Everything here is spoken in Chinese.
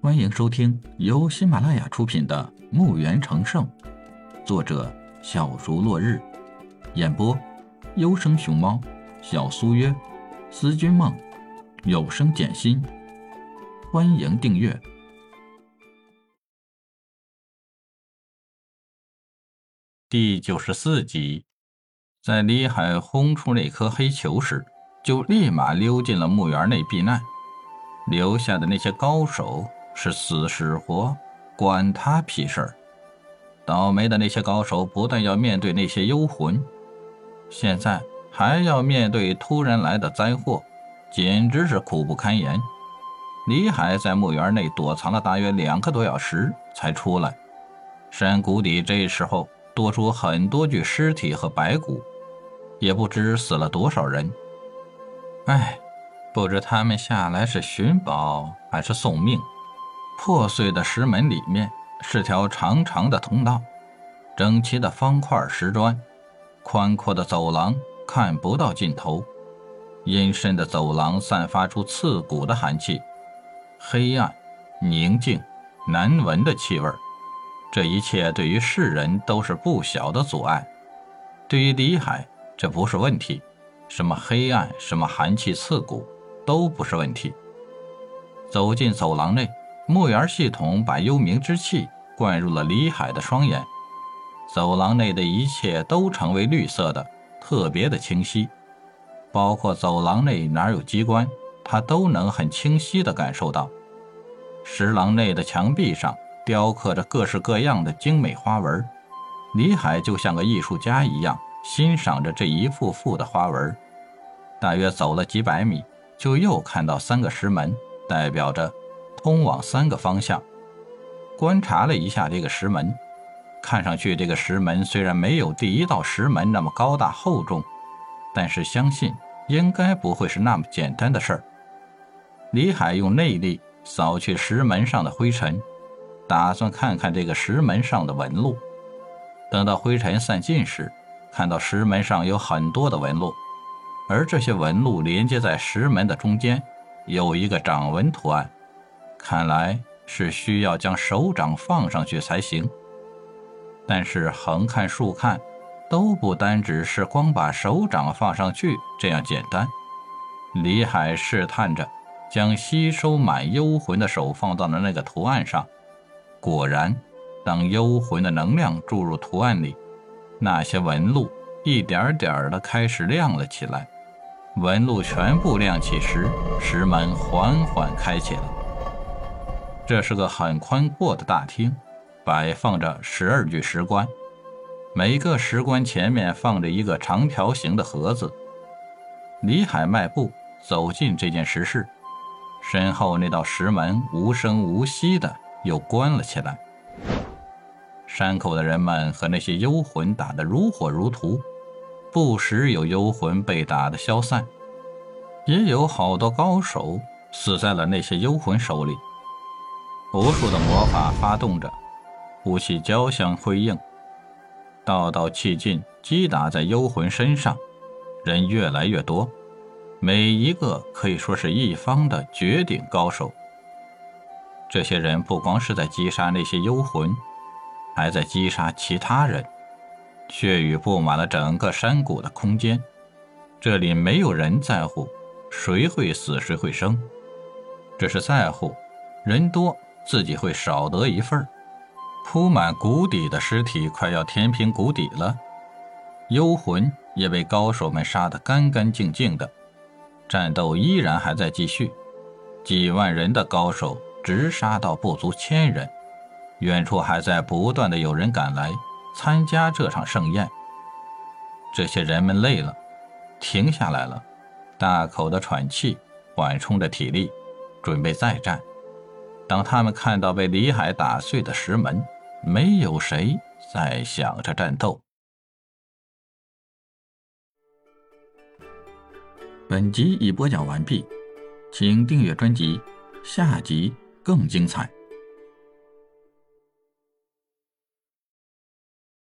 欢迎收听由喜马拉雅出品的《墓园成圣》，作者小竹落日，演播优生熊猫、小苏约、思君梦、有声简心。欢迎订阅第九十四集。在李海轰出那颗黑球时，就立马溜进了墓园内避难。留下的那些高手是死是活，管他屁事儿！倒霉的那些高手不但要面对那些幽魂，现在还要面对突然来的灾祸，简直是苦不堪言。李海在墓园内躲藏了大约两个多小时才出来，山谷底这时候多出很多具尸体和白骨，也不知死了多少人。唉。不知他们下来是寻宝还是送命。破碎的石门里面是条长长的通道，整齐的方块石砖，宽阔的走廊看不到尽头。阴深的走廊散发出刺骨的寒气，黑暗、宁静、难闻的气味。这一切对于世人都是不小的阻碍。对于李海，这不是问题。什么黑暗，什么寒气刺骨。都不是问题。走进走廊内，墓园系统把幽冥之气灌入了李海的双眼，走廊内的一切都成为绿色的，特别的清晰，包括走廊内哪有机关，他都能很清晰地感受到。石廊内的墙壁上雕刻着各式各样的精美花纹，李海就像个艺术家一样欣赏着这一幅幅的花纹。大约走了几百米。就又看到三个石门，代表着通往三个方向。观察了一下这个石门，看上去这个石门虽然没有第一道石门那么高大厚重，但是相信应该不会是那么简单的事儿。李海用内力扫去石门上的灰尘，打算看看这个石门上的纹路。等到灰尘散尽时，看到石门上有很多的纹路。而这些纹路连接在石门的中间，有一个掌纹图案，看来是需要将手掌放上去才行。但是横看竖看，都不单只是光把手掌放上去这样简单。李海试探着将吸收满幽魂的手放到了那个图案上，果然，当幽魂的能量注入图案里，那些纹路一点点的开始亮了起来。纹路全部亮起时，石门缓缓开启了。这是个很宽阔的大厅，摆放着十二具石棺，每个石棺前面放着一个长条形的盒子。李海迈步走进这件石室，身后那道石门无声无息的又关了起来。山口的人们和那些幽魂打得如火如荼。不时有幽魂被打得消散，也有好多高手死在了那些幽魂手里。无数的魔法发动着，武器交相辉映，道道气劲击打在幽魂身上，人越来越多，每一个可以说是一方的绝顶高手。这些人不光是在击杀那些幽魂，还在击杀其他人。血雨布满了整个山谷的空间，这里没有人在乎谁会死谁会生，只是在乎人多自己会少得一份铺满谷底的尸体快要填平谷底了，幽魂也被高手们杀得干干净净的，战斗依然还在继续，几万人的高手直杀到不足千人，远处还在不断的有人赶来。参加这场盛宴，这些人们累了，停下来了，大口的喘气，缓冲着体力，准备再战。当他们看到被李海打碎的石门，没有谁在想着战斗。本集已播讲完毕，请订阅专辑，下集更精彩。